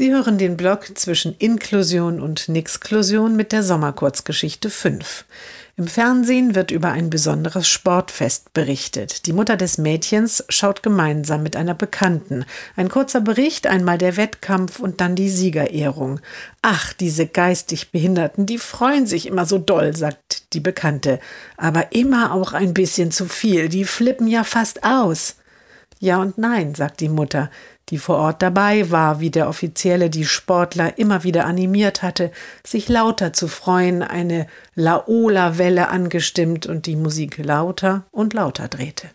Sie hören den Blog zwischen Inklusion und Nixklusion mit der Sommerkurzgeschichte 5. Im Fernsehen wird über ein besonderes Sportfest berichtet. Die Mutter des Mädchens schaut gemeinsam mit einer Bekannten. Ein kurzer Bericht, einmal der Wettkampf und dann die Siegerehrung. Ach, diese geistig Behinderten, die freuen sich immer so doll, sagt die Bekannte. Aber immer auch ein bisschen zu viel, die flippen ja fast aus. Ja und nein, sagt die Mutter die vor Ort dabei war, wie der Offizielle die Sportler immer wieder animiert hatte, sich lauter zu freuen, eine Laola-Welle angestimmt und die Musik lauter und lauter drehte.